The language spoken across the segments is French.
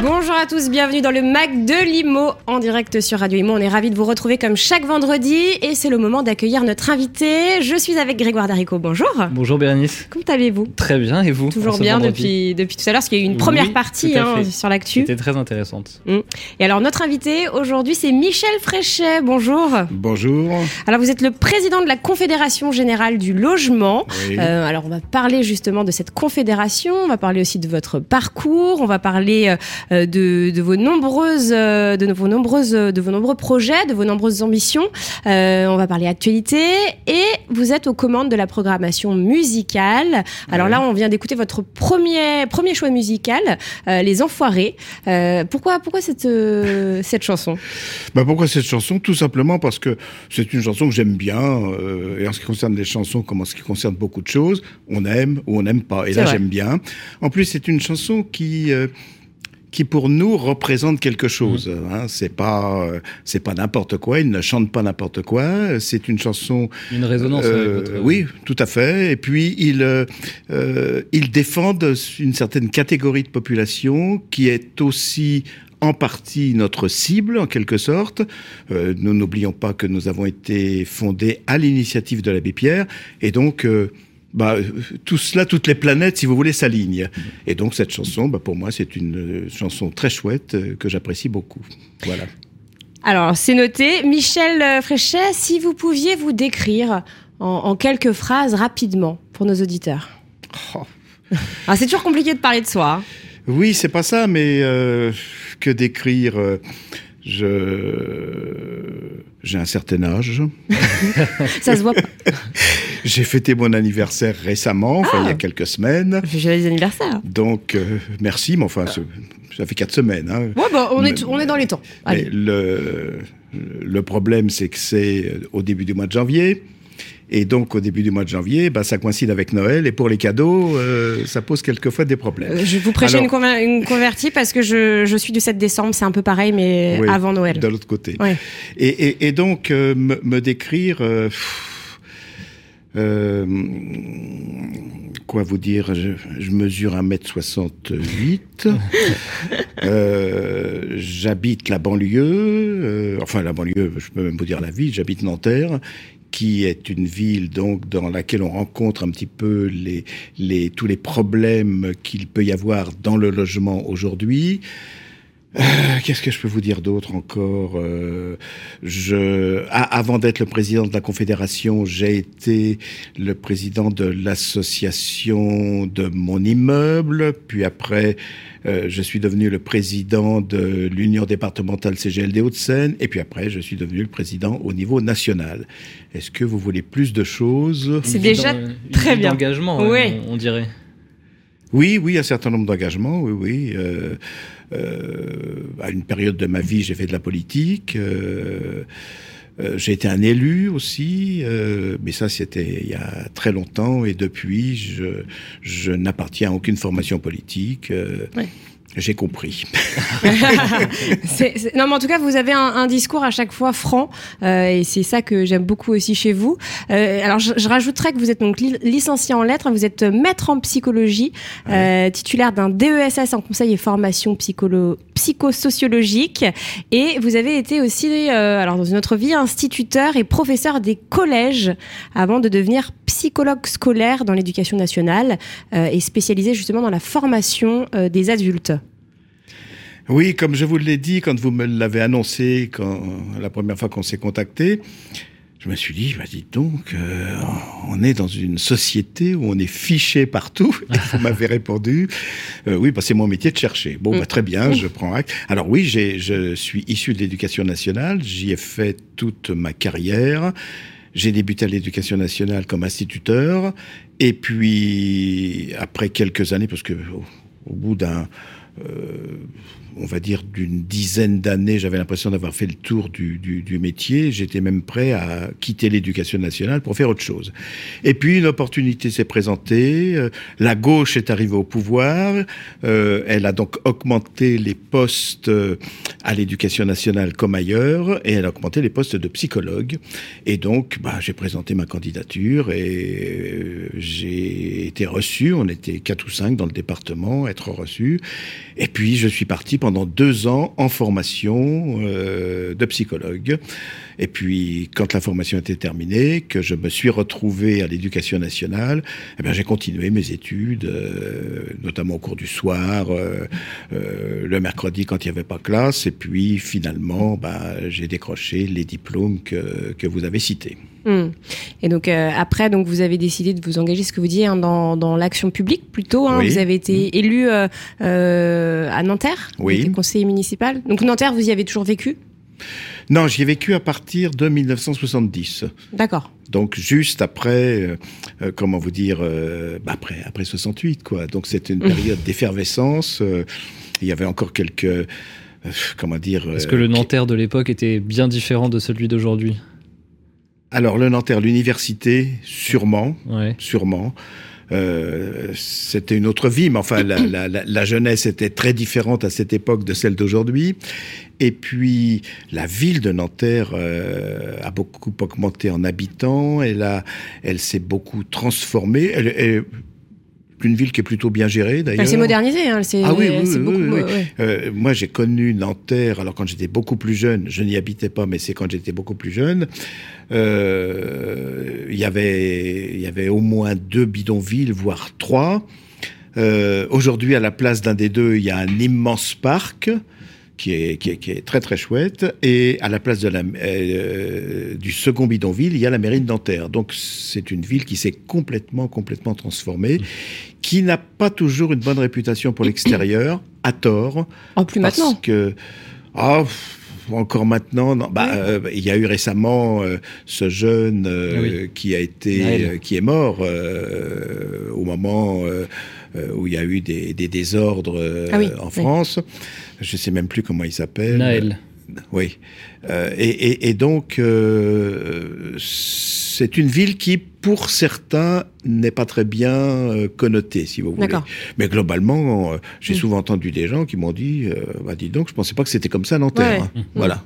Bonjour à tous, bienvenue dans le Mac de Limo en direct sur Radio Imo. On est ravis de vous retrouver comme chaque vendredi et c'est le moment d'accueillir notre invité. Je suis avec Grégoire Darico. Bonjour. Bonjour Bérénice. Comment allez-vous? Très bien et vous? Toujours bien depuis, depuis tout à l'heure, parce qu'il y a eu une première Oui, partie hein, sur l'actu. C'était très intéressante. Mm. Et alors notre invité aujourd'hui c'est Michel Fréchet. Bonjour. Bonjour. Alors vous êtes le président de la Confédération Générale du Logement. Oui. Euh, alors on va parler justement de cette confédération, on va parler aussi de votre parcours, on va parler euh, de, de vos nombreuses, euh, de vos nombreuses, de vos nombreux projets, de vos nombreuses ambitions. Euh, on va parler actualité et vous êtes aux commandes de la programmation musicale. Alors Ouais. là, on vient d'écouter votre premier premier choix musical, euh, Les Enfoirés. Euh, pourquoi pourquoi cette cette chanson? Bah pourquoi cette chanson? Tout simplement parce que c'est une chanson que j'aime bien. et en ce qui concerne les chansons, comme en ce qui concerne beaucoup de choses, on aime ou on n'aime pas. Et là, j'aime bien. En plus, c'est une chanson qui... qui pour nous représente quelque chose. Hein. C'est pas, euh, c'est pas n'importe quoi. Il ne chante pas n'importe quoi. C'est une chanson Une résonance Euh, avec votre... Oui, tout à fait. Et puis, ils, euh, euh, ils défendent une certaine catégorie de population qui est aussi en partie notre cible, en quelque sorte. Euh, nous n'oublions pas que nous avons été fondés à l'initiative de l'abbé Pierre. Et donc... euh, bah, tout cela, toutes les planètes, si vous voulez, s'alignent. Et donc cette chanson, bah, pour moi, c'est une euh, chanson très chouette euh, que j'apprécie beaucoup. Voilà. Alors, c'est noté. Michel Fréchet, si vous pouviez vous décrire en, en quelques phrases rapidement pour nos auditeurs. Oh. Alors, c'est toujours compliqué de parler de soi. hein. Oui, c'est pas ça, mais euh, que décrire euh, Je j'ai un certain âge. Ça se voit pas. J'ai fêté mon anniversaire récemment, enfin il y Ah. a quelques semaines. Joyeux anniversaire. Donc euh, merci, mais enfin ça fait quatre semaines. Hein. Ouais, bah, on, est, on est dans les temps. Mais Allez. le, le problème, c'est que c'est euh, au début du mois de janvier. Et donc, au début du mois de janvier, bah, ça coïncide avec Noël. Et pour les cadeaux, euh, ça pose quelquefois des problèmes. Euh, Je vous prêcher Alors- une, conver- une convertie parce que je, je suis du 7 décembre, c'est un peu pareil, mais Oui, avant Noël. De l'autre côté. Ouais. Et, et- et donc, euh, me, me décrire. euh, euh, quoi vous dire? Je, je mesure 1m68. euh, j'habite la banlieue. euh, enfin, la banlieue, je peux même vous dire la ville. J'habite Nanterre qui est une ville donc dans laquelle on rencontre un petit peu les, les, tous les problèmes qu'il peut y avoir dans le logement aujourd'hui. Euh, Qu'est-ce que je peux vous dire d'autre encore Euh, je, a- Avant d'être le président de la Confédération, j'ai été le président de l'association de mon immeuble. Puis après, euh, je suis devenu le président de l'Union départementale CGLD Hauts-de-Seine. Et puis après, je suis devenu le président au niveau national. Est-ce que vous voulez plus de choses? C'est déjà très bien. d'engagement, Oui. ouais, on, on dirait. Oui, oui, un certain nombre d'engagements, oui, oui. Euh, à une période de ma vie, j'ai fait de la politique. euh, euh, j'ai été un élu aussi, euh, mais ça c'était il y a très longtemps et depuis je, n'appartiens à aucune formation politique. euh. J'ai compris. Non, mais en tout cas, vous avez un, un discours à chaque fois franc, euh, et c'est ça que j'aime beaucoup aussi chez vous. Euh, alors, je, je rajouterais que vous êtes donc li- licencié en lettres, vous êtes maître en psychologie, euh, titulaire d'un DESS en conseil et formation psycholo psychosociologique, et vous avez été aussi, alors dans une autre vie, instituteur et professeur des collèges avant de devenir psychologue scolaire dans l'éducation nationale et spécialisé justement dans la formation des adultes. Oui, comme je vous l'ai dit quand vous me l'avez annoncé quand, la première fois qu'on s'est contacté, je me suis dit, bah, dites donc, euh, on est dans une société où on est fiché partout. Et vous m'avez répondu, euh, oui, bah, c'est mon métier de chercher. Bon, bah, très bien, je prends acte. Alors oui, je suis issu de l'éducation nationale, j'y ai fait toute ma carrière. J'ai débuté à l'éducation nationale comme instituteur, et puis après quelques années, parce que au bout d'un euh, on va dire, d'une dizaine d'années, j'avais l'impression d'avoir fait le tour du, métier. J'étais même prêt à quitter l'éducation nationale pour faire autre chose. Et puis, une opportunité s'est présentée. Euh, la gauche est arrivée au pouvoir. Euh, elle a donc augmenté les postes euh, à l'éducation nationale comme ailleurs, et elle a augmenté les postes de psychologue. Et donc, bah, j'ai présenté ma candidature et j'ai été reçu. On était quatre ou cinq dans le département, être reçu. Et puis, je suis parti pendant deux ans en formation euh, de psychologue. Et puis, quand la formation était terminée, que je me suis retrouvé à l'éducation nationale, eh bien, j'ai continué mes études, euh, notamment au cours du soir, euh, le mercredi quand il n'y avait pas classe. Et puis, finalement, bah, j'ai décroché les diplômes que, que vous avez cités. Hmm. Et donc euh, après, donc vous avez décidé de vous engager, ce que vous dites, hein, dans, dans l'action publique plutôt. Hein, Oui. Vous avez été Hmm. élu euh, euh, à Nanterre, Oui. conseiller municipal. Donc Nanterre, vous y avez toujours vécu? Non, j'y ai vécu à partir de 1970. D'accord. Donc juste après, euh, comment vous dire, euh, bah, après après 68 quoi. Donc c'était une période d'effervescence. euh, il y avait encore quelques euh, comment dire. Est-ce euh, que le Nanterre de l'époque était bien différent de celui d'aujourd'hui? Alors le Nanterre, l'université, sûrement, Ouais. sûrement. Euh, c'était une autre vie, mais enfin la, la, la, la jeunesse était très différente à cette époque de celle d'aujourd'hui. Et puis la ville de Nanterre euh, a beaucoup augmenté en habitants. Elle a, elle s'est beaucoup transformée. Elle, elle- une ville qui est plutôt bien gérée d'ailleurs. Elle s'est modernisée. Hein, elle Ah oui, oui, beaucoup, oui, oui. ouais. Euh, moi, j'ai connu Nanterre, alors quand j'étais beaucoup plus jeune, je n'y habitais pas, mais c'est quand j'étais beaucoup plus jeune. Euh, Il y avait, il y avait au moins deux bidonvilles, voire trois. Euh, Aujourd'hui, à la place d'un des deux, il y a un immense parc qui est, qui est, qui est très très chouette. Et à la place de la, euh, du second bidonville, il y a la mairie de Nanterre. Donc c'est une ville qui s'est complètement, complètement transformée, qui n'a pas toujours une bonne réputation pour l'extérieur, à tort. Oh, plus parce maintenant. que ah, encore maintenant, non. Bah, euh, il y a eu récemment euh, ce jeune euh, oui. qui a été, euh, qui est mort euh, au moment où il y a eu des, des désordres euh, Ah oui, en oui. Je sais même plus comment il s'appelle. Naël. Oui. Euh, et, et- et donc, euh, c'est une ville qui, pour certains, n'est pas très bien euh, connotée, si vous voulez. Mais globalement, j'ai Mm. souvent entendu des gens qui m'ont dit, bah, dis donc, je pensais pas que c'était comme ça à Nanterre. Ouais. hein. Voilà.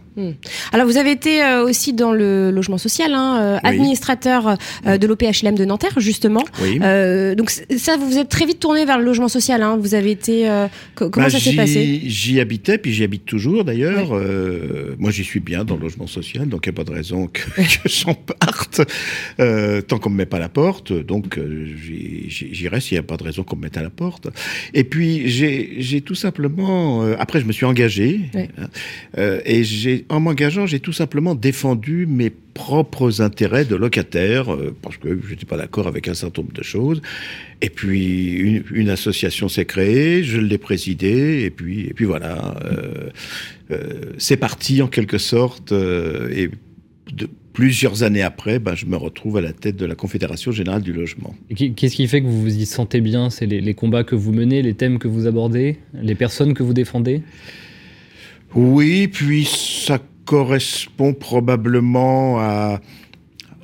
Alors vous avez été aussi dans le logement social, hein, Oui. administrateur de l'OPHLM de Nanterre justement. Oui. Donc ça, vous vous êtes très vite tourné vers le logement social. Hein. Vous avez été. co- comment Bah, ça s'est passé? J'y habitais, puis j'y habite toujours d'ailleurs. Moi, j'y suis bien dans le logement social, donc il n'y a pas de raison que, que j'en parte. Euh, tant qu'on me met pas à la porte, donc euh, j'y j'y- j'y reste, il n'y a pas de raison qu'on me mette à la porte. Et puis, j'ai tout simplement... euh, après, je me suis engagé. Hein, euh, et en m'engageant, j'ai tout simplement défendu mes propres intérêts de locataire, euh, parce que je n'étais pas d'accord avec un certain nombre de choses. Et puis une, une association s'est créée, je l'ai présidée, et puis et puis voilà, euh, euh, c'est parti en quelque sorte. et de, plusieurs années après, ben, je me retrouve à la tête de la Confédération générale du logement. Qu'est-ce qui fait que vous vous y sentez bien? C'est les, les combats que vous menez, les thèmes que vous abordez, les personnes que vous défendez? Oui, puis ça correspond probablement à,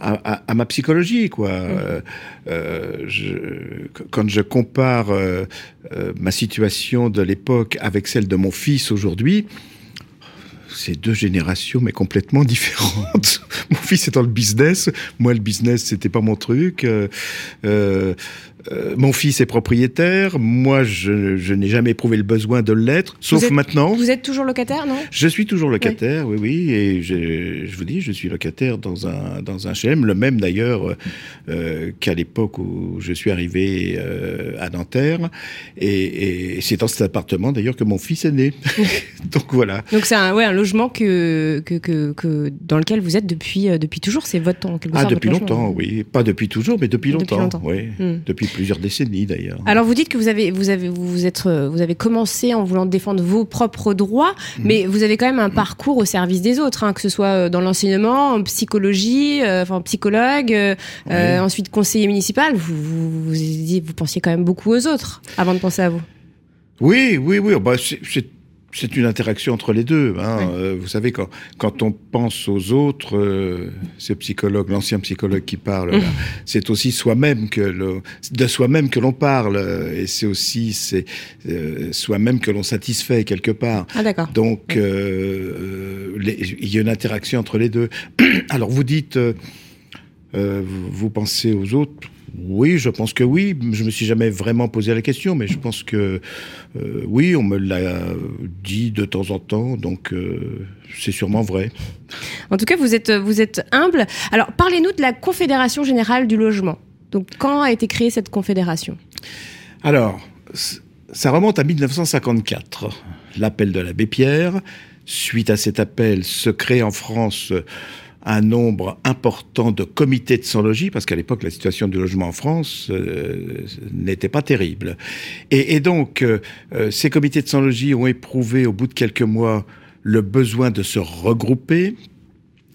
à, à- à ma psychologie, quoi. Euh, euh, je- quand je compare euh, euh, ma situation de l'époque avec celle de mon fils aujourd'hui, c'est deux générations, mais complètement différentes. mon fils est dans le business, moi le business c'était pas mon truc. Euh, euh, mon fils est propriétaire, moi je, je n'ai jamais éprouvé le besoin de l'être, sauf êtes- maintenant. Vous êtes toujours locataire, non? Je suis toujours locataire, oui, oui, et je, je vous dis, je suis locataire dans un dans un HLM, le même d'ailleurs euh, euh, qu'à l'époque où je suis arrivé euh, à Nanterre, et, et c'est dans cet appartement d'ailleurs que mon fils est né. Donc voilà. Donc c'est un, ouais, un logement que, que, que, que- dans lequel vous êtes depuis, depuis toujours. C'est votre en quelque Ah, sorte, depuis logement. longtemps, oui, pas depuis toujours, mais depuis Depuis longtemps, longtemps. oui, Hmm. depuis plusieurs décennies d'ailleurs. Alors vous dites que vous avez vous avez vous êtes euh, vous avez commencé en voulant défendre vos propres droits, Mhm. mais vous avez quand même un parcours au service des autres, hein, que ce soit euh, dans l'enseignement, en psychologie, euh, enfin psychologue, euh, ensuite conseiller municipal. Vous vous, vous vous, vous pensiez quand même beaucoup aux autres avant de penser à vous. Oui, oui, oui. Bah, c'est- c'est une interaction entre les deux. Hein. Euh, vous savez, quand, quand on pense aux autres, euh, ce psychologue, l'ancien psychologue qui parle, c'est aussi soi-même que le, de soi-même que l'on parle, et c'est aussi c'est euh, soi-même que l'on satisfait quelque part. Ah d'accord. Donc les- il y a une interaction entre les deux. Alors vous dites, euh, vous pensez aux autres. Oui, je pense que oui. Je me suis jamais vraiment posé la question, mais je pense que euh, oui, on me l'a dit de temps en temps, donc euh, c'est sûrement vrai. En tout cas, vous êtes, vous êtes humble. Alors, parlez-nous de la Confédération Générale du Logement. Donc, quand a été créée cette confédération? Alors, ça remonte à 1954, l'appel de l'abbé Pierre. Suite à cet appel, se crée en France un nombre important de comités de sans-logis, parce qu'à l'époque, la situation du logement en France euh, n'était pas terrible. Et, donc, euh, euh, ces comités de sans-logis ont éprouvé, au bout de quelques mois, le besoin de se regrouper.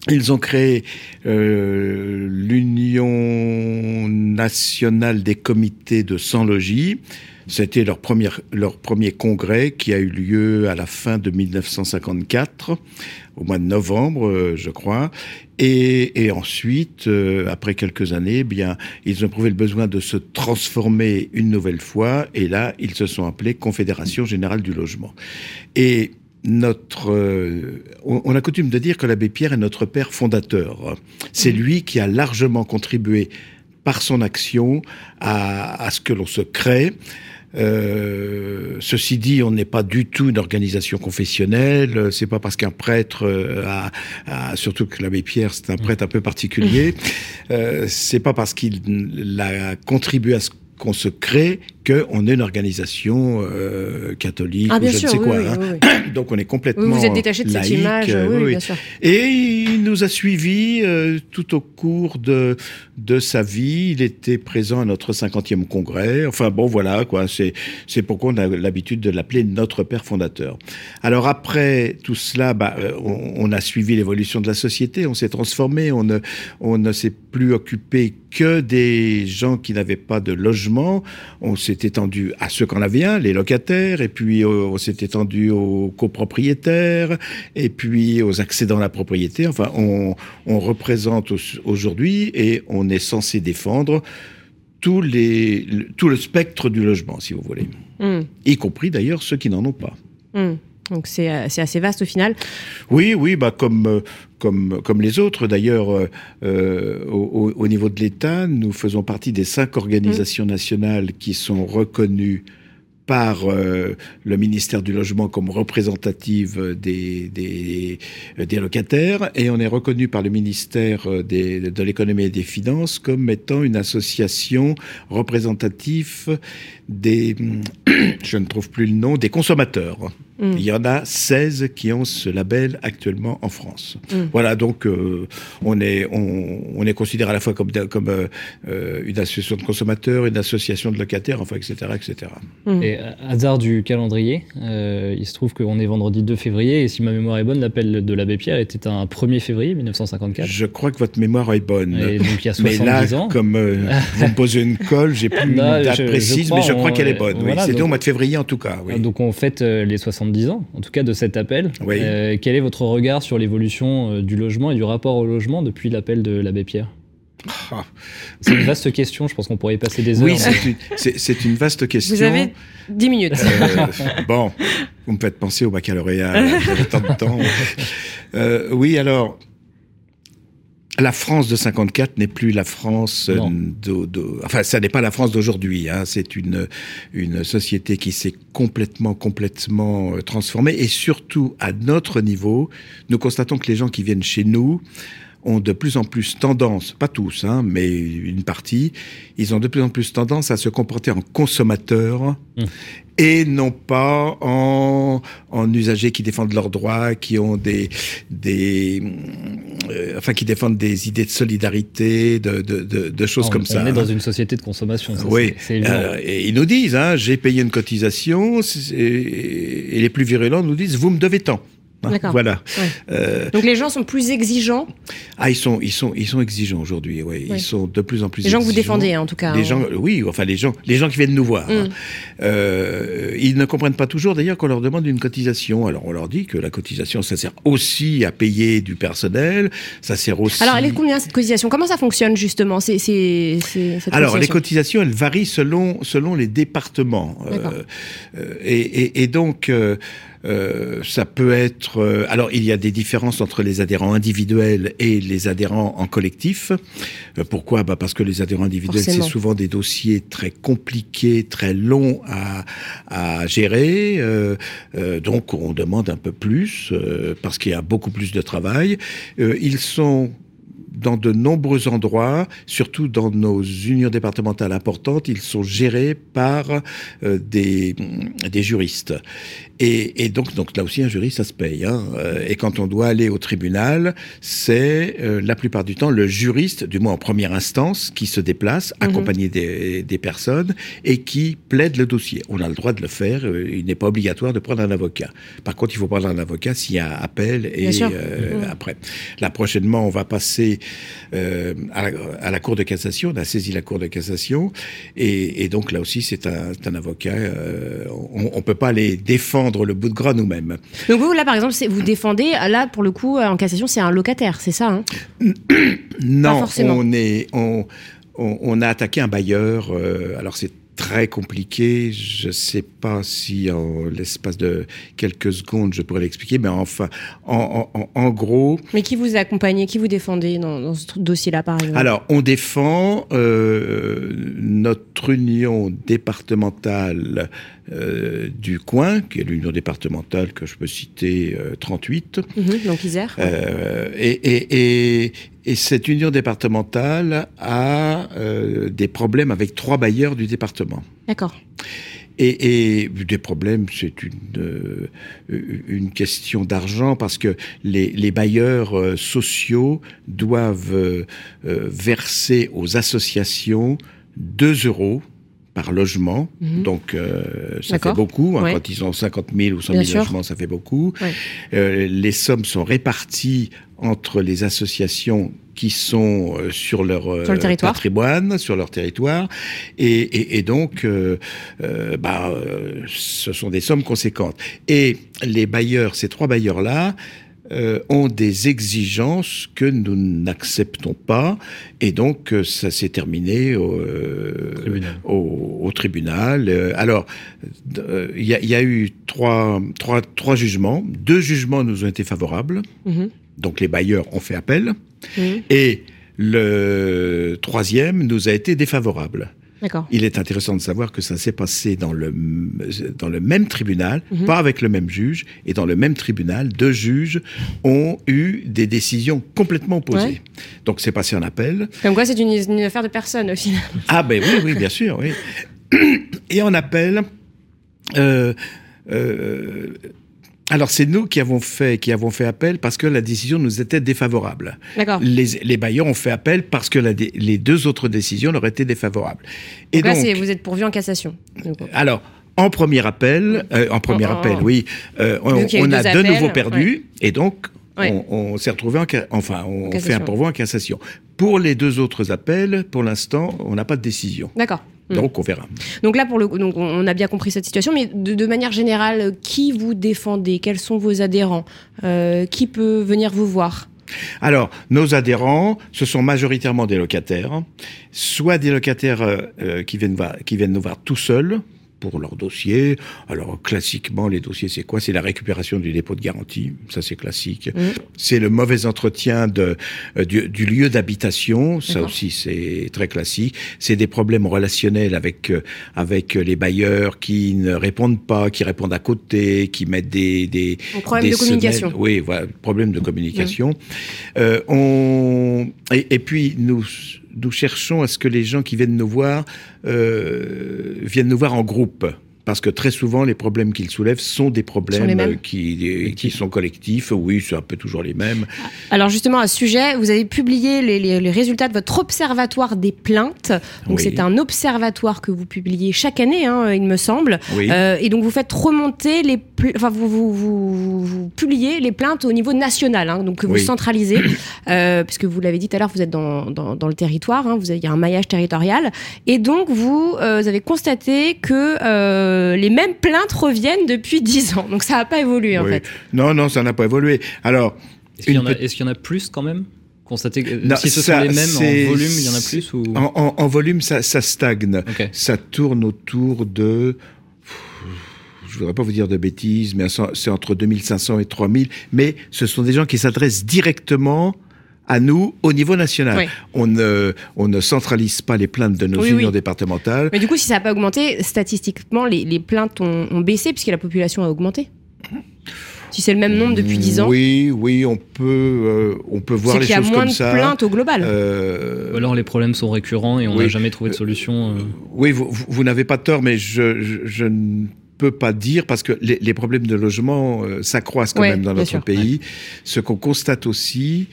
Ils ont créé l'Union nationale des comités de sans-logis. C'était leur, première, leur premier congrès qui a eu lieu à la fin de 1954, au mois de novembre, euh, je crois. Et, ensuite, euh, après quelques années, eh bien, ils ont éprouvé le besoin de se transformer une nouvelle fois. Et là, ils se sont appelés Confédération Générale du Logement. Et notre, euh, on, a coutume de dire que l'abbé Pierre est notre père fondateur. C'est lui qui a largement contribué par son action à ce que l'on se crée. Euh, ceci dit, on n'est pas du tout une organisation confessionnelle. C'est pas parce qu'un prêtre euh, a, a- surtout que l'abbé Pierre, c'est un prêtre un peu particulier. Euh, c'est pas parce qu'il a contribué à ce qu'on se crée qu'on est une organisation euh, catholique Ah, ou je sûr, ne sais oui, quoi. oui, hein. oui. Donc on est complètement vous êtes détaché de cette laïque, image, euh, bien sûr. Et il nous a suivis euh, tout au cours de, de sa vie. Il était présent à notre 50e congrès. Enfin bon, voilà, quoi. C'est, c'est pourquoi on a l'habitude de l'appeler notre père fondateur. Alors après tout cela, bah, on, on a suivi l'évolution de la société. On s'est transformé. On ne, on ne s'est plus occupé que des gens qui n'avaient pas de logement. On s'est étendu à ceux qu'en avaient un, les locataires, et puis euh, on s'est étendu aux copropriétaires, et puis aux accédants à la propriété. Enfin, on, on représente au- aujourd'hui et on est censé défendre tous les, le- tout le spectre du logement, si vous voulez. Hum, Y compris d'ailleurs ceux qui n'en ont pas. hum. Donc, c'est euh, c'est assez vaste au final. Oui, oui, bah comme euh, comme comme les autres. D'ailleurs euh, euh, au, au- au niveau de l'État, nous faisons partie des cinq organisations nationales qui sont reconnues par euh, le ministère du Logement comme représentative des, des, des locataires. Et on est reconnu par le ministère des, de l'économie et des finances comme étant une association représentative des, je ne trouve plus le nom, des consommateurs. Mm. Il y en a 16 qui ont ce label actuellement en France. Mm. Voilà, donc euh, on, est, on, on est considéré à la fois comme, comme euh, euh, une association de consommateurs, une association de locataires, enfin, etc. etc. Et euh, hasard du calendrier, euh, il se trouve qu'on est vendredi 2 février et si ma mémoire est bonne, l'appel de l'abbé Pierre était un 1er février 1954. Je crois que votre mémoire est bonne. Et donc il y a Mais 70 là, ans. comme euh, vous me posez une colle, j'ai plus Non, une date je- je précise, crois mais je crois en- qu'elle est bonne. oui. voilà, C'était au mois de février en tout cas. Oui. Donc on fête euh, les 70 ans, en tout cas de cet appel. Oui. Euh, quel est votre regard sur l'évolution euh, du logement et du rapport au logement depuis l'appel de l'abbé Pierre? Ah. C'est une vaste question, je pense qu'on pourrait y passer des heures. Oui, mais- c'est une, c'est- c'est une vaste question. Vous avez 10 minutes. Euh, bon, vous me faites penser au baccalauréat. J'avais tant de temps. Euh, oui, alors. La France de 54 n'est plus la France euh, de- enfin ça n'est pas la France d'aujourd'hui. Hein, c'est une une société qui s'est complètement complètement euh, transformée et surtout à notre niveau, nous constatons que les gens qui viennent chez nous ont de plus en plus tendance, pas tous, hein, mais une partie, ils ont de plus en plus tendance à se comporter en consommateurs Mmh. et non pas en, en usagers qui défendent leurs droits, qui ont des, des euh, enfin qui défendent des idées de solidarité, de, de, de, de choses on, comme on ça. est dans hein. une société de consommation. ça, Oui. Euh, et ils nous disent, hein, j'ai payé une cotisation, et les plus virulents nous disent, vous me devez tant. D'accord. Voilà. Ouais. Euh, Donc les gens sont plus exigeants, ah, ils sont, ils sont, ils sont exigeants aujourd'hui. Ouais. Ouais. Ils sont de plus en plus. les gens que vous défendez en tout cas. Les hein. gens, oui, enfin les gens, les gens qui viennent nous voir. Mm. hein. Euh, ils ne comprennent pas toujours d'ailleurs qu'on leur demande une cotisation. Alors on leur dit que la cotisation, ça sert aussi à payer du personnel, ça sert aussi. Alors elle est combien cette cotisation? Comment ça fonctionne justement c'est, c'est, c'est- cette Alors, les cotisation? cotisations, elles varient selon, selon les départements. Euh, euh, et, et- et donc, euh, ça peut être... euh, alors, il y a des différences entre les adhérents individuels et les adhérents en collectif. Euh, pourquoi? Bah Parce que les adhérents individuels, c'est souvent des dossiers très compliqués, très longs à, à gérer. Euh, euh, donc, on demande un peu plus, euh, parce qu'il y a beaucoup plus de travail. Euh, ils sont dans de nombreux endroits, surtout dans nos unions départementales importantes, ils sont gérés par euh, des, des juristes. Et, et donc, donc là aussi, un juriste, ça se paye. Hein. Euh, Et quand on doit aller au tribunal, c'est euh, la plupart du temps le juriste, du moins en première instance, qui se déplace, Mhm. accompagné des, des personnes, et qui plaide le dossier. On a le droit de le faire, euh, il n'est pas obligatoire de prendre un avocat. Par contre, il faut prendre un avocat s'il y a appel et euh, Mhm. après. Là, prochainement, on va passer euh, à, la, à la Cour de cassation. On a saisi la Cour de cassation. Et, et donc, là aussi, c'est un, avocat. euh, on ne peut pas aller défendre le bout de gras nous-mêmes. Donc vous là par exemple vous défendez là pour le coup en cassation c'est un locataire c'est ça hein? Non, on, est, on, on, on a attaqué un bailleur. euh, alors, c'est très compliqué. Je ne sais pas si en l'espace de quelques secondes, je pourrais l'expliquer. Mais enfin, en, en- gros, Mais qui vous accompagnez qui vous défendez dans, dans ce dossier là par exemple? Alors, on défend euh, notre union départementale euh, du coin, qui est l'union départementale que je peux citer, euh, 38. Mhm, donc Isère Euh, et, et, et, et cette union départementale a euh, des problèmes avec trois bailleurs du département. D'accord Et, et des problèmes, c'est une, euh, une question d'argent parce que les, les bailleurs euh, sociaux doivent verser aux associations 2 euros par logement. Mhm. Donc, euh, ça fait beaucoup. hein, Ouais. Quand ils ont 50 000 ou 100 Bien 000 sûr. logements, ça fait beaucoup. Ouais. Euh, les sommes sont réparties entre les associations qui sont euh, sur leur Sur le territoire. patrimoine, sur leur territoire, et, et- et donc, bah, ce sont des sommes conséquentes. Et les bailleurs, ces trois bailleurs-là, euh, ont des exigences que nous n'acceptons pas, et donc euh, ça s'est terminé au, euh, Tribunal. au, au tribunal. Euh, alors, euh, il y, a- il y a eu trois, trois, trois jugements. Deux jugements nous ont été favorables, Mhm, donc les bailleurs ont fait appel, et le troisième nous a été défavorable. Il est intéressant de savoir que ça s'est passé dans le, dans le même tribunal, Mhm. pas avec le même juge, et dans le même tribunal, deux juges ont eu des décisions complètement opposées. Ouais. Donc c'est passé en appel. comme quoi c'est une, une affaire de personne au final Ah ben oui, oui, bien sûr, oui. Et en appel, euh, euh, alors c'est nous qui avons fait qui avons fait appel parce que la décision nous était défavorable. d'accord Les, les bailleurs ont fait appel parce que la les deux autres décisions leur étaient défavorables. Et donc vous êtes pourvu en cassation alors, en premier appel, euh, en premier Oh, oh, appel, oh. oui, euh, on, a de appels, nouveau perdu, et donc Ouais. on, on s'est retrouvé en, enfin, on En fait un pourvoi en cassation. Pour les deux autres appels, pour l'instant, on n'a pas de décision. d'accord Mm. Donc, on verra. Donc là, pour le coup, donc on- a bien compris cette situation, mais de, de manière générale, qui vous défendez? Quels sont vos adhérents? Euh, Qui peut venir vous voir? Alors, nos adhérents, ce sont majoritairement des locataires, soit des locataires euh, euh, qui, viennent voir- qui viennent nous voir tout seuls pour leur dossier. Alors, classiquement, les dossiers, c'est quoi? C'est la récupération du dépôt de garantie, ça c'est classique. Mm. C'est le mauvais entretien de, euh, du, du lieu d'habitation, ça aussi c'est très classique. C'est des problèmes relationnels avec, euh, avec les bailleurs qui ne répondent pas, qui répondent à côté, qui mettent des... des des de communication. semaines- oui, voilà, problème de communication. Euh, on et, et puis nous nous cherchons à ce que les gens qui viennent nous voir euh, viennent nous voir en groupe. Parce que très souvent, les problèmes qu'ils soulèvent sont des problèmes euh, qui, qui sont collectifs. Oui, c'est un peu toujours les mêmes. Alors justement, à ce sujet, vous avez publié les, les- les résultats de votre observatoire des plaintes. Donc Oui. c'est un observatoire que vous publiez chaque année, hein, il me semble. Oui. Euh, et donc vous faites remonter les, enfin vous, vous, vous, vous publiez les plaintes au niveau national, hein, donc que vous Oui. centralisez, euh, puisque vous l'avez dit tout à l'heure, vous êtes dans, dans, dans le territoire, hein, vous avez, il y a un maillage territorial, et donc vous, euh, vous avez constaté que euh, les mêmes plaintes reviennent depuis 10 ans. Donc ça n'a pas évolué en fait. Non, non, ça n'a pas évolué. Alors, Est-ce qu'il y, en a- y en plus quand même Constater que Non, si ce ça, sont les mêmes en volume, il y en a plus ou en, en- en volume, ça, ça stagne. Ça tourne autour de. Je voudrais pas vous dire de bêtises, mais c'est entre 2500 et 3000. Mais ce sont des gens qui s'adressent directement à nous au niveau national. Oui. On, ne, on ne centralise pas les plaintes de nos Oui, unions oui. départementales. Mais du coup, si ça n'a pas augmenté, statistiquement, les, les plaintes ont, ont baissé puisque la population a augmenté. Si c'est le même nombre depuis 10 ans, Oui, oui, on peut, euh, on peut voir c'est les qu'il y a choses moins comme de ça. plaintes au global. Euh, Ou alors les problèmes sont récurrents et on n'a Oui. jamais trouvé de solution. euh. Oui, vous, vous- vous n'avez pas tort, mais je, je, je ne peux pas dire parce que les, les problèmes de logement euh, s'accroissent quand Ouais, même dans notre sûr. pays. Ce qu'on constate aussi,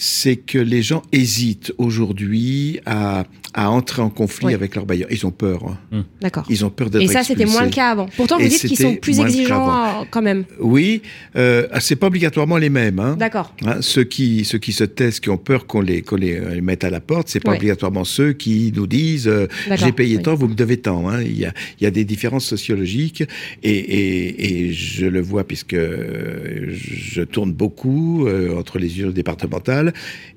c'est que les gens hésitent aujourd'hui à, à entrer en conflit Oui. avec leurs bailleurs. Ils ont peur. hein. D'accord. Ils ont peur d'être Et ça, c'était moins le cas avant. Pourtant, vous Et dites qu'ils sont plus exigeants euh, quand même. Oui, euh, c'est pas obligatoirement les mêmes. Hein. D'accord. Hein, ceux qui ceux qui se taisent, qui ont peur qu'on les qu'on les, euh, les mette à la porte, c'est pas obligatoirement ceux qui nous disent euh, j'ai payé oui. tant, vous me devez tant. Hein. Il y a il y a des différences sociologiques et et, et je le vois puisque je tourne beaucoup euh, entre les unions départementales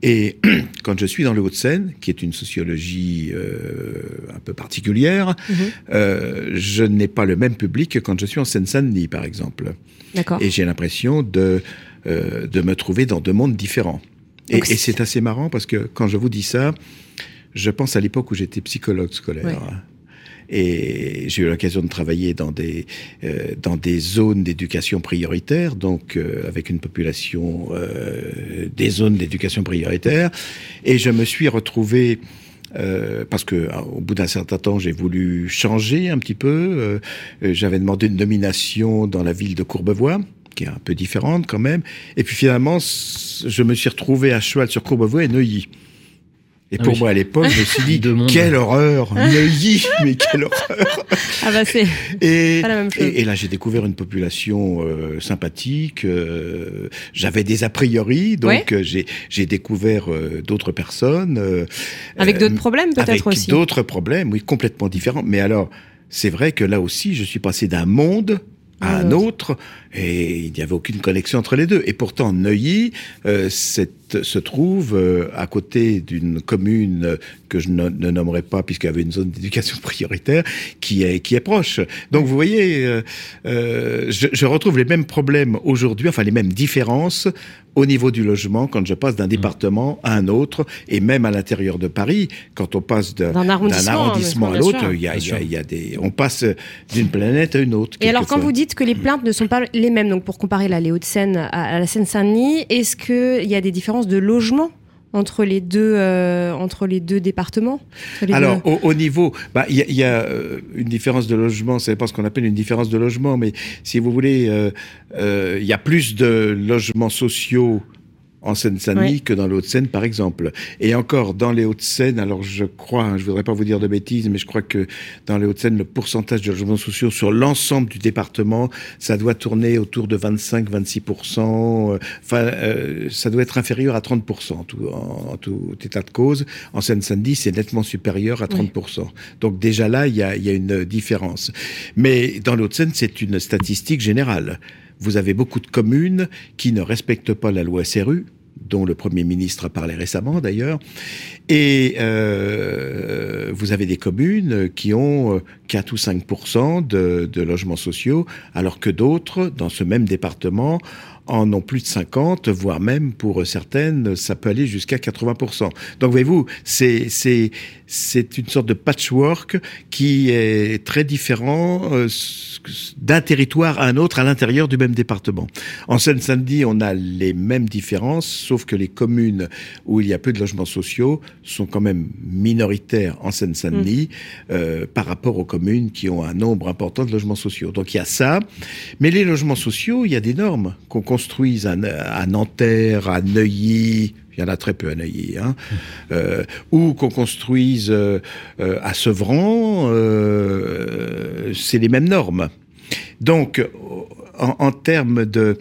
et quand je suis dans le Hauts-de-Seine, qui est une sociologie euh, un peu particulière, Mhm. euh, je n'ai pas le même public que quand je suis en Seine-Saint-Denis, par exemple. D'accord. Et j'ai l'impression de, euh, de me trouver dans deux mondes différents. Et, c'est- c'est assez marrant parce que quand je vous dis ça, je pense à l'époque où j'étais psychologue scolaire. Ouais. Et j'ai eu l'occasion de travailler dans des, euh, dans des zones d'éducation prioritaire, donc euh, avec une population euh, des zones d'éducation prioritaire. Et je me suis retrouvé euh, parce que euh, au bout d'un certain temps, j'ai voulu changer un petit peu. Euh, euh, J'avais demandé une nomination dans la ville de Courbevoie, qui est un peu différente quand même. Et puis finalement, je me suis retrouvé à cheval sur Courbevoie et Neuilly. Et Ah pour oui. moi, à l'époque, je me suis dit, quelle horreur Neuilly, mais quelle horreur Ah bah c'est. et, Pas la même chose. et, et là, j'ai découvert une population euh, sympathique. euh, J'avais des a priori, donc Ouais. euh, j'ai j'ai découvert euh, d'autres personnes. euh, Avec euh, d'autres problèmes peut-être avec aussi. d'autres problèmes, oui, complètement différents. Mais alors, c'est vrai que là aussi, je suis passé d'un monde à un un autre, et il n'y avait aucune connexion entre les deux. Et pourtant, Neuilly euh, c'est- se trouve euh, à côté d'une commune que je ne, ne nommerai pas, puisqu'il y avait une zone d'éducation prioritaire, qui est, qui est proche. Donc, vous voyez, euh, euh, je, je retrouve les mêmes problèmes aujourd'hui, enfin les mêmes différences au niveau du logement quand je passe d'un département à un autre, et même à l'intérieur de Paris, quand on passe D'un arrondissement, arrondissement à l'autre, il y a, Bien il y a- sûr. il y a des, on passe d'une planète à une autre. Et alors, quand vous dites que les plaintes ne sont pas les mêmes, donc pour comparer la les Hauts-de-Seine à, à la Seine-Saint-Denis, est-ce qu'il y a des différences de logement entre les deux, euh, entre les deux départements les Alors, deux- au, au niveau, bah, il y a, il y a, euh, une différence de logement, c'est pas ce qu'on appelle une différence de logement, mais si vous voulez, euh, euh, il y a plus de logements sociaux en Seine-Saint-Denis Oui. que dans les Hauts-de-Seine, par exemple. Et encore, dans les Hauts-de-Seine, alors je crois, hein, je voudrais pas vous dire de bêtises, mais je crois que dans les Hauts-de-Seine, le pourcentage de logements sociaux sur l'ensemble du département, ça doit tourner autour de 25-26%. euh, Enfin, euh, ça doit être inférieur à 30% en tout, en, en tout état de cause. En Seine-Saint-Denis, c'est nettement supérieur à 30%. Donc déjà là, il y a, y a une différence. Mais dans les Hauts-de-Seine, c'est une statistique générale. Vous avez beaucoup de communes qui ne respectent pas la loi SRU, dont le Premier ministre a parlé récemment d'ailleurs. Et euh, vous avez des communes qui ont euh, 4 ou 5 de, de logements sociaux, alors que d'autres, dans ce même département, en ont plus de 50, voire même pour certaines, ça peut aller jusqu'à 80%. Donc voyez-vous, c'est c'est c'est une sorte de patchwork qui est très différent euh, d'un territoire à un autre à l'intérieur du même département. En Seine-Saint-Denis, on a les mêmes différences, sauf que les communes où il y a peu de logements sociaux sont quand même minoritaires en Seine-Saint-Denis mmh. euh, par rapport aux communes qui ont un nombre important de logements sociaux. Donc il y a ça, mais les logements sociaux, il y a des normes qu'on construise à, à Nanterre, à Neuilly, il y en a très peu à Neuilly, hein, euh, ou qu'on construise euh, euh, à Sevran, c'est les mêmes normes. Donc, en, en termes de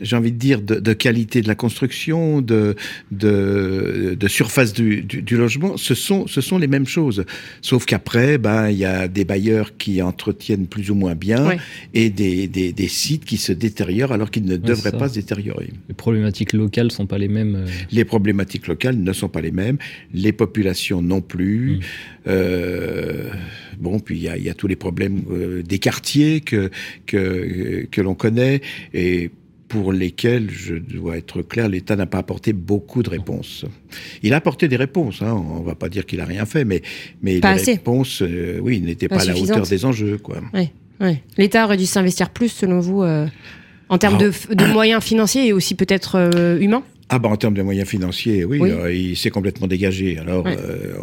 j'ai envie de dire, de, de, qualité de la construction, de, de, de surface du, du, du, logement, ce sont, ce sont les mêmes choses. Sauf qu'après, ben, il y a des bailleurs qui entretiennent plus ou moins bien ouais. et des, des, des, sites qui se détériorent alors qu'ils ne ouais, devraient pas se détériorer. Les problématiques locales sont pas les mêmes. Euh... Les problématiques locales ne sont pas les mêmes, les populations non plus. Mmh. Euh, bon, puis il y a, y a, tous les problèmes euh, des quartiers que, que, que l'on connaît et pour lesquels, je dois être clair, l'État n'a pas apporté beaucoup de réponses. Il a apporté des réponses, hein, on ne va pas dire qu'il n'a rien fait, mais, mais pas les assez. réponses, euh, oui, n'étaient pas, pas à la hauteur des enjeux. Quoi. Oui, oui. L'État aurait dû s'investir plus, selon vous, euh, en termes de, de, moyens financiers et aussi peut-être euh, humains? Ah bah en termes de moyens financiers, oui, oui. Euh, il s'est complètement dégagé. Alors euh,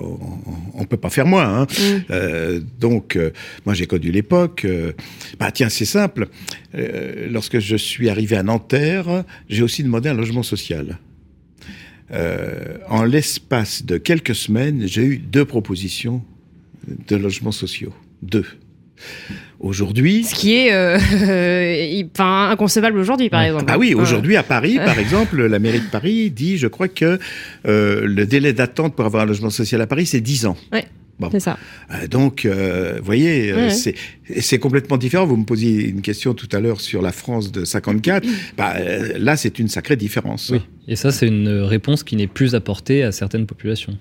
on, ne peut pas faire moins. Hein. Euh, donc moi j'ai connu l'époque. bah tiens c'est simple. lorsque je suis arrivé à Nanterre, j'ai aussi demandé un logement social. en l'espace de quelques semaines, j'ai eu deux propositions de logements sociaux. Deux. Aujourd'hui, ce qui est euh, enfin inconcevable aujourd'hui, par exemple. Ah oui, aujourd'hui à Paris, par exemple, la mairie de Paris dit, je crois que euh, le délai d'attente pour avoir un logement social à Paris, c'est 10 ans. Ouais. Bon. C'est ça. Euh, donc, vous voyez, ouais. c'est complètement différent. Vous me posiez une question tout à l'heure sur la France de 54. bah, là, c'est une sacrée différence. Oui. Et ça, c'est une réponse qui n'est plus apportée à certaines populations.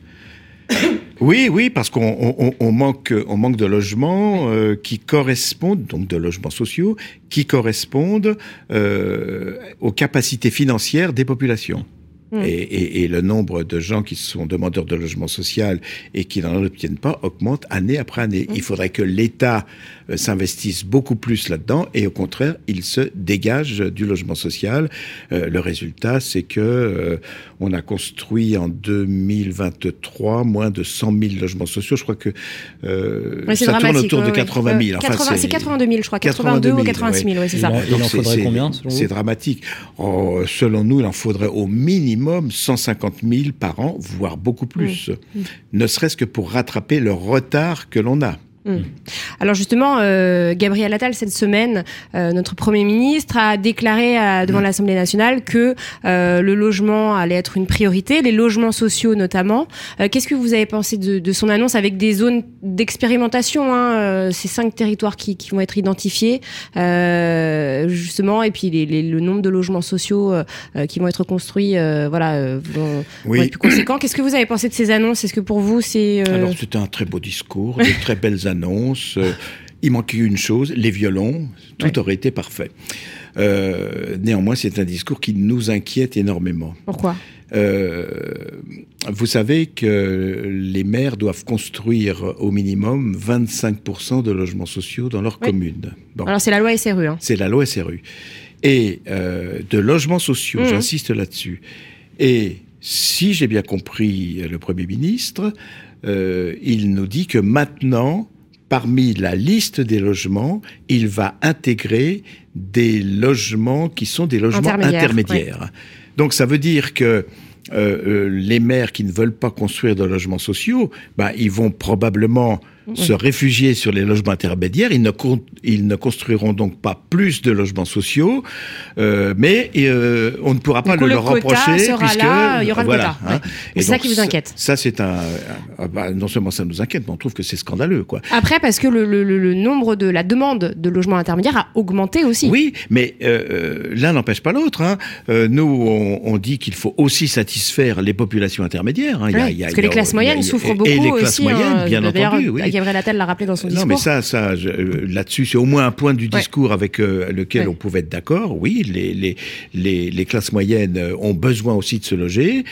Oui, oui, parce qu'on on, on manque, on manque de logements euh, qui correspondent, donc de logements sociaux, qui correspondent euh, aux capacités financières des populations. Mmh. Et, et, et, le nombre de gens qui sont demandeurs de logement social et qui n'en obtiennent pas augmente année après année. Mmh. Il faudrait que l'État euh, s'investisse beaucoup plus là-dedans et au contraire, il se dégage du logement social. Euh, le résultat, c'est que euh, on a construit en 2023 moins de 100 000 logements sociaux. Je crois que euh, ouais, ça tourne autour de 80 000. Enfin, 80, c'est 82 000, je crois. 82 000, ou 86 000, ouais, c'est ça. Il en faudrait combien C'est dramatique. Oh, selon nous, il en faudrait au minimum 150 000 par an, voire beaucoup plus. Mmh. Ne serait-ce que pour rattraper le retard que l'on a. Mmh. Alors justement, euh, Gabriel Attal cette semaine, euh, notre premier ministre a déclaré à, devant mmh. l'Assemblée nationale que euh, le logement allait être une priorité, les logements sociaux notamment. Euh, qu'est-ce que vous avez pensé de, de, son annonce avec des zones d'expérimentation, hein, euh, ces cinq territoires qui, qui, vont être identifiés euh, justement, et puis les, les, le nombre de logements sociaux qui vont être construits, voilà, vont, oui. vont être plus conséquents. Qu'est-ce que vous avez pensé de ces annonces? Est-ce que pour vous c'est Alors c'était un très beau discours, de très belles annonces. Euh, il manquait une chose, les violons, tout ouais. aurait été parfait. Euh, néanmoins, c'est un discours qui nous inquiète énormément. Pourquoi? Euh, vous savez que les maires doivent construire au minimum 25% de logements sociaux dans leur oui. commune. Bon. Alors c'est la loi SRU. Hein. C'est la loi SRU. Et euh, de logements sociaux, mmh. j'insiste là-dessus. Et si j'ai bien compris le Premier ministre, il nous dit que maintenant, parmi la liste des logements, il va intégrer des logements qui sont des logements intermédiaires. Donc ça veut dire que euh, euh, les maires qui ne veulent pas construire de logements sociaux, bah, ils vont probablement se réfugier sur les logements intermédiaires. Ils ne, ils ne construiront donc pas plus de logements sociaux, euh, mais euh, on ne pourra pas coup, le, leur reprocher sera puisque là, il y aura voilà. Le quota. Hein. C'est ça qui vous inquiète. Ça, c'est un. Bah, non seulement ça nous inquiète, mais on trouve que c'est scandaleux, quoi. Après, parce que le, le, le, nombre de la demande de logements intermédiaires a augmenté aussi. Oui, mais euh, l'un n'empêche pas l'autre. Hein. nous, on, on dit qu'il faut aussi satisfaire les populations intermédiaires. Hein. Ouais, il y a, il y a, parce que les classes moyennes souffrent beaucoup et les classes aussi. moyennes, bien entendu. Oui. Gabriel Attal l'a rappelé dans son discours. Non, mais ça, ça euh, là-dessus, c'est au moins un point du discours avec euh, lequel on pouvait être d'accord. Oui, les, les, les, les, classes moyennes ont besoin aussi de se loger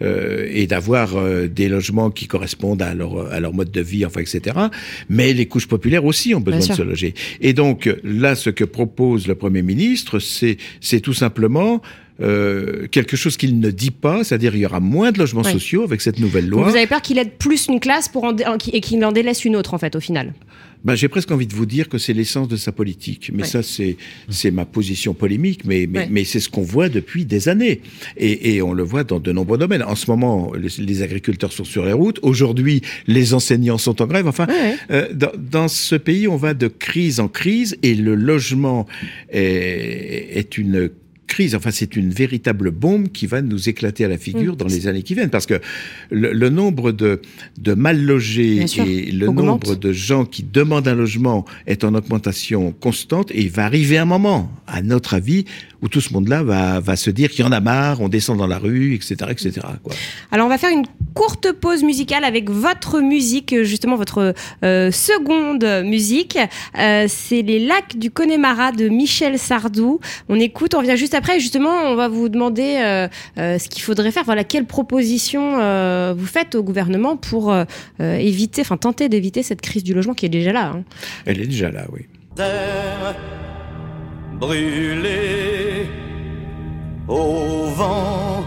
et d'avoir des logements qui correspondent à leur, à leur mode de vie, enfin, etc. Mais les couches populaires aussi ont besoin de se loger. Et donc, là, ce que propose le Premier ministre, c'est tout simplement euh, quelque chose qu'il ne dit pas, c'est-à-dire il y aura moins de logements sociaux avec cette nouvelle loi. vous avez peur qu'il aide plus une classe pour et qu'il en délaisse une autre, en fait, au final ben, J'ai presque envie de vous dire que c'est l'essence de sa politique. Mais ça, c'est ma position polémique, mais, mais, mais c'est ce qu'on voit depuis des années. Et, et, on le voit dans de nombreux domaines. En ce moment, les, agriculteurs sont sur les routes. Aujourd'hui, les enseignants sont en grève. Enfin, euh, dans, dans, ce pays, on va de crise en crise et le logement est, est une crise. Enfin, c'est une véritable bombe qui va nous éclater à la figure mm. dans les années qui viennent. Parce que le, nombre de, de mal logés et le nombre de gens qui demandent un logement est en augmentation constante et il va arriver un moment, à notre avis, où tout ce monde-là va, va se dire qu'il y en a marre, on descend dans la rue, etc. etc. Quoi. Alors on va faire une courte pause musicale avec votre musique, justement votre euh, seconde musique. Euh, c'est Les lacs du Connemara de Michel Sardou. On écoute, on vient juste après. Justement, on va vous demander euh, ce qu'il faudrait faire. Voilà, quelle proposition vous faites au gouvernement pour éviter, enfin tenter d'éviter cette crise du logement qui est déjà là. Hein. Elle est déjà là, oui brûlé au vent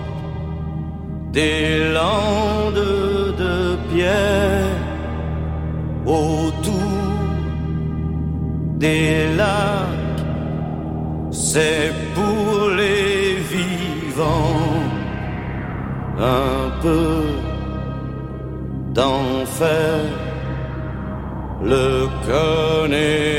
des landes de pierre autour des lacs, c'est pour les vivants un peu d'enfer le Connemara.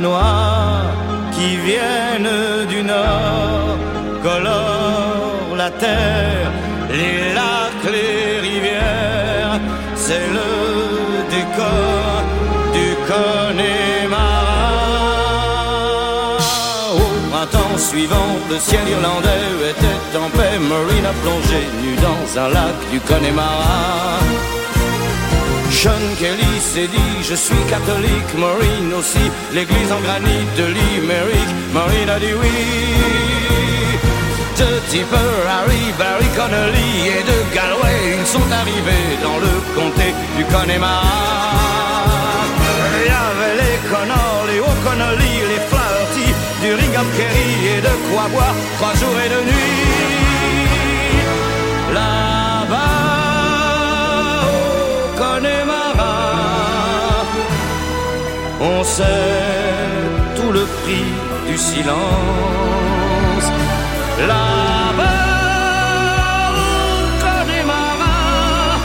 Noirs qui viennent du nord colorent la terre, les lacs, les rivières, c'est le décor du Connemara. Au printemps suivant, le ciel irlandais était en paix, Marine a plongé nu dans un lac du Connemara. Sean Kelly s'est dit je suis catholique, Maureen aussi, l'église en granit de Limerick, Maureen a dit oui. De Tipper, Harry, Barry Connolly et de Galway, ils sont arrivés dans le comté du Connemara. Il y avait les Connors, les O'Connolly, les Flaherty, du Ringham Kerry et de quoi boire trois jours et deux nuits. Sait tout le prix du silence. Là-bas, au marins,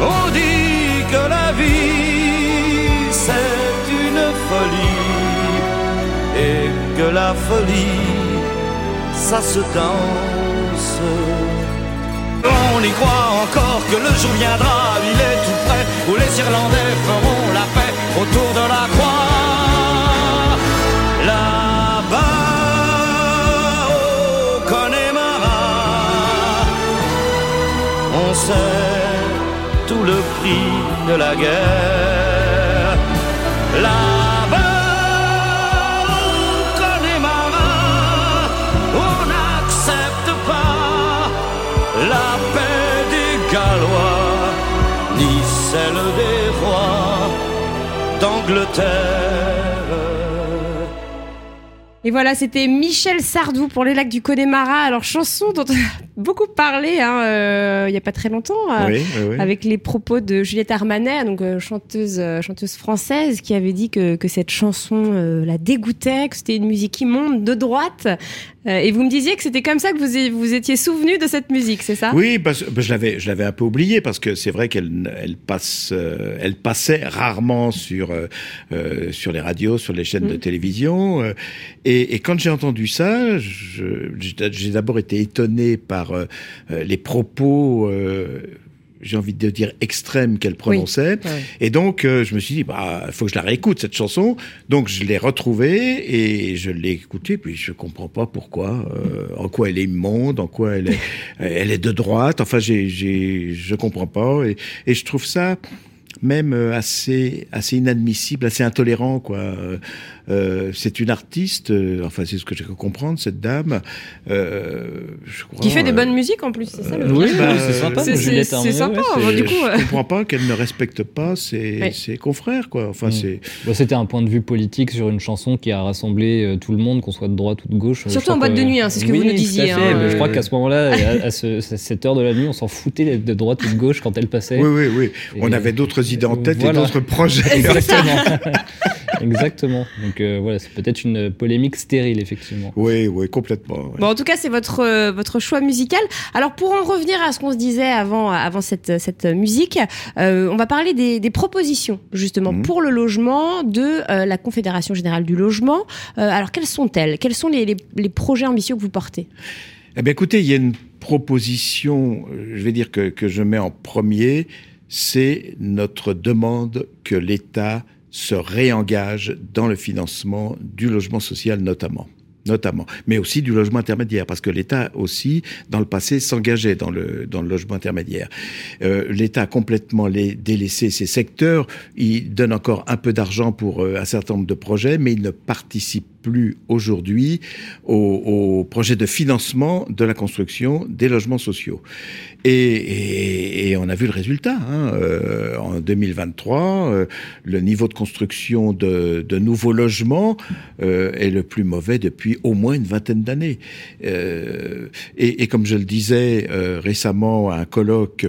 on dit que la vie c'est une folie et que la folie ça se danse. On y croit encore que le jour viendra, il est tout près, où les Irlandais feront la paix autour de la croix. Là-bas, au Connemara, on sait tout le prix de la guerre. Là-bas, au Connemara, on n'accepte pas la paix des Gallois, ni celle des rois Et voilà, c'était Michel Sardou pour les lacs du Connemara. Alors, chanson dont beaucoup parlé hein, euh, il n'y a pas très longtemps, euh, avec les propos de Juliette Armanet, donc euh, chanteuse, chanteuse française, qui avait dit que, que cette chanson la dégoûtait, que c'était une musique immonde de droite. Et vous me disiez que c'était comme ça que vous vous étiez souvenu de cette musique, c'est ça? Oui, parce, que je l'avais je l'avais un peu oublié parce que c'est vrai qu'elle elle passe elle passait rarement sur sur les radios, sur les chaînes de mm. télévision. Et, et, quand j'ai entendu ça, j'ai d'abord été étonné par les propos j'ai envie de dire extrêmes qu'elle prononçait. Oui. Ouais. Et donc, euh, je me suis dit, bah, il faut que je la réécoute, cette chanson. Donc, je l'ai retrouvée et je l'ai écoutée, puis je comprends pas pourquoi, euh, en quoi elle est immonde, en quoi elle est, elle est de droite. Enfin, j'ai, j'ai, je comprends pas. Et, et je trouve ça même euh, assez, assez inadmissible, assez intolérant, quoi. Euh, c'est une artiste, euh, enfin c'est ce que j'ai pu comprendre, cette dame. Euh, je crois, Qui fait des bonnes musiques en plus, c'est ça le oui, bah, c'est sympa. c'est- sympa, ouais, c'est- du coup, je comprends pas qu'elle ne respecte pas ses, confrères, quoi. Enfin, Mm. c'est. Bah, C'était un point de vue politique sur une chanson qui a rassemblé euh, tout le monde, qu'on soit de droite ou de gauche. Surtout en boîte que- de nuit, hein, c'est ce que vous nous tout à disiez, fait, hein, Je crois qu'à ce moment-là, à, à ce- à cette heure de la nuit, on s'en foutait de droite ou de gauche quand elle passait. Oui, oui, oui. On avait d'autres idées en tête Voilà. et d'autres projets. Exactement. Exactement. Donc euh, voilà, c'est peut-être une polémique stérile, effectivement. oui, oui, complètement. ouais. Bon, en tout cas, c'est votre, euh, votre choix musical. Alors, pour en revenir à ce qu'on se disait avant, avant cette, cette musique, euh, on va parler des, des propositions, justement, Mhm. pour le logement de euh, la Confédération Générale du Logement. Euh, alors, quelles sont-elles? Quels sont les, les, les projets ambitieux que vous portez? Eh bien, écoutez, il y a une proposition, je vais dire que, que je mets en premier, c'est notre demande que l'État se réengage dans le financement du logement social notamment notamment, mais aussi du logement intermédiaire, parce que l'État aussi, dans le passé, s'engageait dans le, dans le logement intermédiaire. Euh, L'État a complètement les, délaissé ces secteurs, il donne encore un peu d'argent pour euh, un certain nombre de projets, mais il ne participe plus aujourd'hui au, au projet de financement de la construction des logements sociaux. Et, on a vu le résultat. Hein. Euh, en 2023, euh, le niveau de construction de, nouveaux logements euh, est le plus mauvais depuis au moins une vingtaine d'années. Et, comme je le disais récemment à un colloque,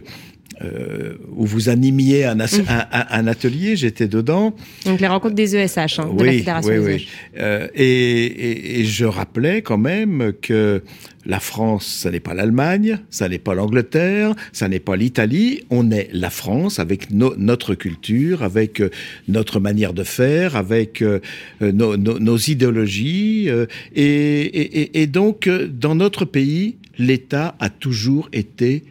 euh, où vous animiez un, Mmh. un, atelier, j'étais dedans. Donc, les rencontres des ESH, hein, de la Fédération oui, des oui. ESH. Euh, et, et- et je rappelais quand même que la France, ça n'est pas l'Allemagne, ça n'est pas l'Angleterre, ça n'est pas l'Italie. On est la France avec no- notre culture, avec euh, notre manière de faire, avec euh, nos, idéologies. et, donc, dans notre pays, l'État a toujours été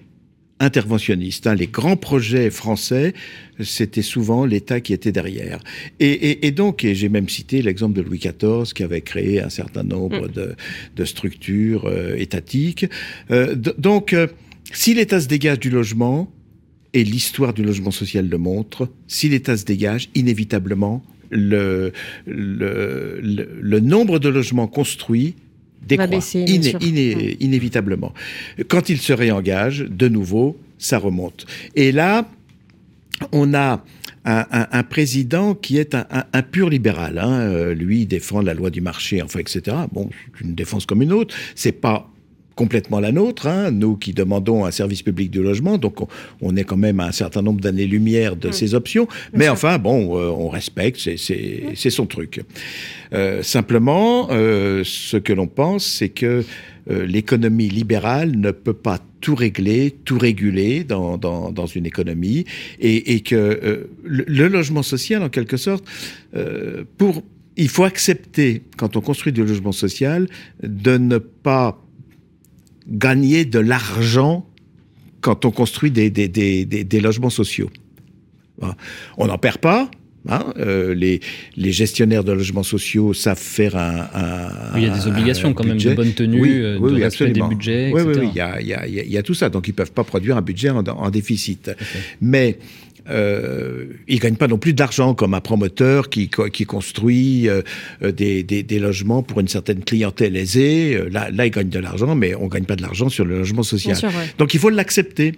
interventionniste. hein. Les grands projets français, c'était souvent l'État qui était derrière. Et, et- et donc, et j'ai même cité l'exemple de Louis XIV qui avait créé un certain nombre de, de structures euh, étatiques. Euh, donc, euh, si l'État se dégage du logement, et l'histoire du logement social le montre, si l'État se dégage, inévitablement, le, le, le, le nombre de logements construits décroît baisser, iné- iné- inévitablement. Quand il se réengage, de nouveau, ça remonte. Et là, on a un, un- un président qui est un pur libéral. hein. Euh, Lui, il défend la loi du marché, enfin, etc. Bon, c'est une défense comme une autre. C'est pas complètement la nôtre, hein, nous qui demandons un service public du logement, donc on, on est quand même à un certain nombre d'années-lumière de ces options, mais enfin bon, euh, on respecte, c'est- c'est son truc. Euh, simplement, euh, ce que l'on pense, c'est que l'économie libérale ne peut pas tout régler, tout réguler dans, dans, dans une économie, et, et que le, le logement social, en quelque sorte, pour il faut accepter, quand on construit du logement social, de ne pas gagner de l'argent quand on construit des, des, des, des, logements sociaux. Voilà. On n'en perd pas. Hein, euh, les, les gestionnaires de logements sociaux savent faire un. un- Il y a des obligations un quand même de bonne tenue, Oui, euh, oui, de oui, respect des budgets, etc. oui, il y a, il y, a, il y tout ça. Donc, ils peuvent pas produire un budget en, en déficit. Mais euh, ils gagnent pas non plus d'argent comme un promoteur qui, qui construit euh, des, des, des logements pour une certaine clientèle aisée. Euh, Là, là, ils gagnent de l'argent, mais on gagne pas de l'argent sur le logement social. Bien sûr, ouais. Donc il faut l'accepter.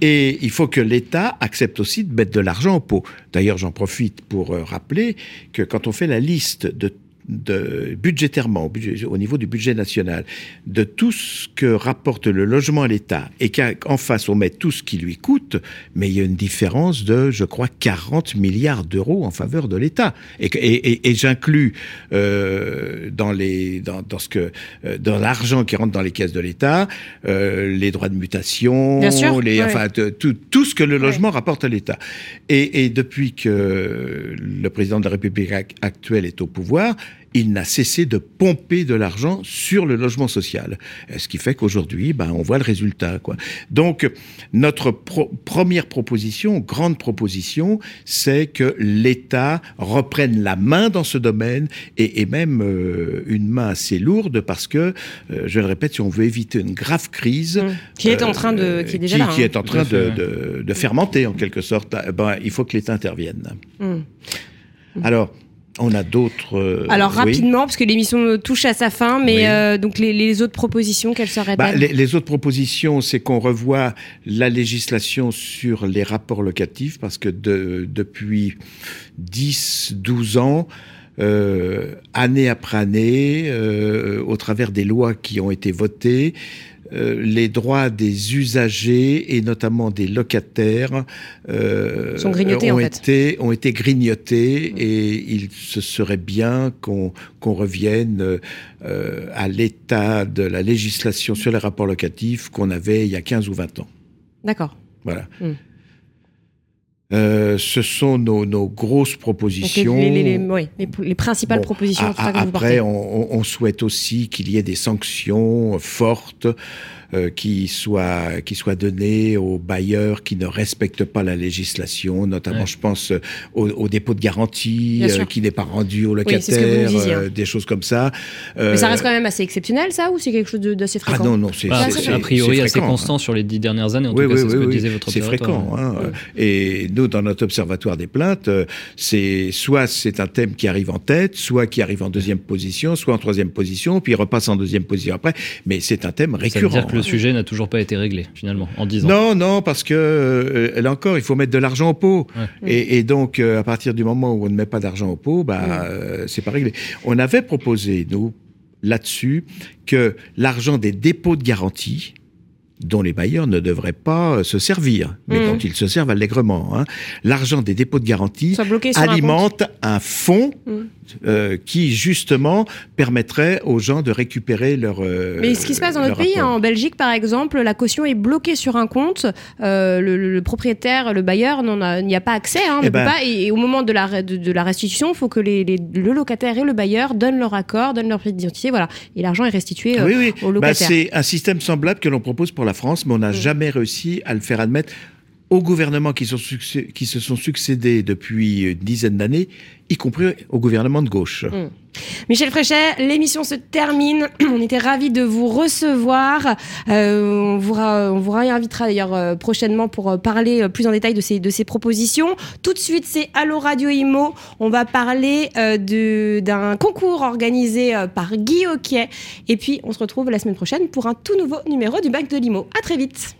Et il faut que l'État accepte aussi de mettre de l'argent au pot. D'ailleurs, j'en profite pour euh, rappeler que quand on fait la liste de de, budgétairement, au, niveau du budget national, de tout ce que rapporte le logement à l'État et qu'en face on met tout ce qui lui coûte, mais il y a une différence de, je crois, 40 milliards d'euros en faveur de l'État. Et, que- et, et- et j'inclus euh, dans les dans, dans ce que euh, dans l'argent qui rentre dans les caisses de l'État, euh, les droits de mutation, Bien sûr, les ouais. enfin tout, tout ce que le logement rapporte à l'État. Et, et depuis que le président de la République ac- actuelle est au pouvoir, il n'a cessé de pomper de l'argent sur le logement social. Ce qui fait qu'aujourd'hui, ben, on voit le résultat. Quoi. Donc, notre première proposition, grande proposition, c'est que l'État reprenne la main dans ce domaine et, et même euh, une main assez lourde parce que, euh, je le répète, si on veut éviter une grave crise, mmh. qui est en train de, qui est déjà qui, là, qui hein. est en train de, de, de, fermenter en quelque sorte, ben, il faut que l'État intervienne. Mmh. Alors, on a d'autres. Euh, Alors oui. rapidement, parce que l'émission touche à sa fin, mais Oui. euh, donc les, les autres propositions, quelles seraient-elles Bah, les, les autres propositions, c'est qu'on revoit la législation sur les rapports locatifs, parce que de- depuis 10, 12 ans, euh, année après année, au travers des lois qui ont été votées, euh, les droits des usagers et notamment des locataires euh, Sont grignotés, ont, en fait. été, ont été grignotés et il se serait bien qu'on qu'on revienne euh, à l'état de la législation sur les rapports locatifs qu'on avait il y a 15 ou 20 ans. D'accord. Voilà. Mm. Euh, ce sont nos, nos grosses propositions. les, les, les- oui, les- les principales Bon, propositions a- que vous après, on- on souhaite aussi qu'il y ait des sanctions fortes euh, qui soient qui soient données aux bailleurs qui ne respectent pas la législation, notamment, Ouais. je pense, euh, au, au dépôt de garantie euh, qui n'est pas rendu aux Oui, locataires, disiez, hein. euh, des choses comme ça. Mais ça reste quand même assez exceptionnel, ça, ou c'est quelque chose d'assez ah fréquent? non non c'est Bah, c'est- c'est c'est- a priori c'est assez fréquent, hein. constant sur les dix dernières années. En Oui, tout cas, oui, c'est ce oui, que oui. disait votre C'est fréquent. hein. Et nous, dans notre observatoire des plaintes, c'est soit c'est un thème qui arrive en tête, soit qui arrive en deuxième position, soit en troisième position, puis il repasse en deuxième position après. Mais c'est un thème récurrent. Le sujet n'a toujours pas été réglé, finalement, en 10 ans. Non, non, parce que euh, là encore, il faut mettre de l'argent au pot. Ouais. Et, et donc, euh, à partir du moment où on ne met pas d'argent au pot, bah, euh, c'est pas réglé. On avait proposé, nous, là-dessus, que l'argent des dépôts de garantie, dont les bailleurs ne devraient pas se servir, mais Mhm. dont ils se servent allègrement, hein, l'argent des dépôts de garantie sur un alimente un, fonds Mhm. euh, qui, justement, permettrait aux gens de récupérer leur. euh, Mais ce qui se passe dans notre pays, hein, en Belgique par exemple, la caution est bloquée sur un compte. euh, le, propriétaire, le bailleur a- n'y a, pas accès. Hein, Eh ben- pas, et, et au moment de la, re- de, de la restitution, il faut que les, les- le locataire et le bailleur donnent leur accord, donnent leur pièce d'identité. Voilà. Et l'argent est restitué Oui, oui. au Bah, locataire. c'est un système semblable que l'on propose pour la France, mais on n'a jamais réussi à le faire admettre aux gouvernements qui, se sont succédés depuis une dizaine d'années, y compris au gouvernement de gauche. Michel Fréchet, l'émission se termine. On était ravis de vous recevoir. Euh, on, vous réinvitera d'ailleurs euh, prochainement pour euh, parler plus en détail de ces, propositions. Tout de suite, c'est Allo Radio Imo. On va parler d'un concours organisé par Guy Hockey. Et puis, on se retrouve la semaine prochaine pour un tout nouveau numéro du Bac de Limo. À très vite.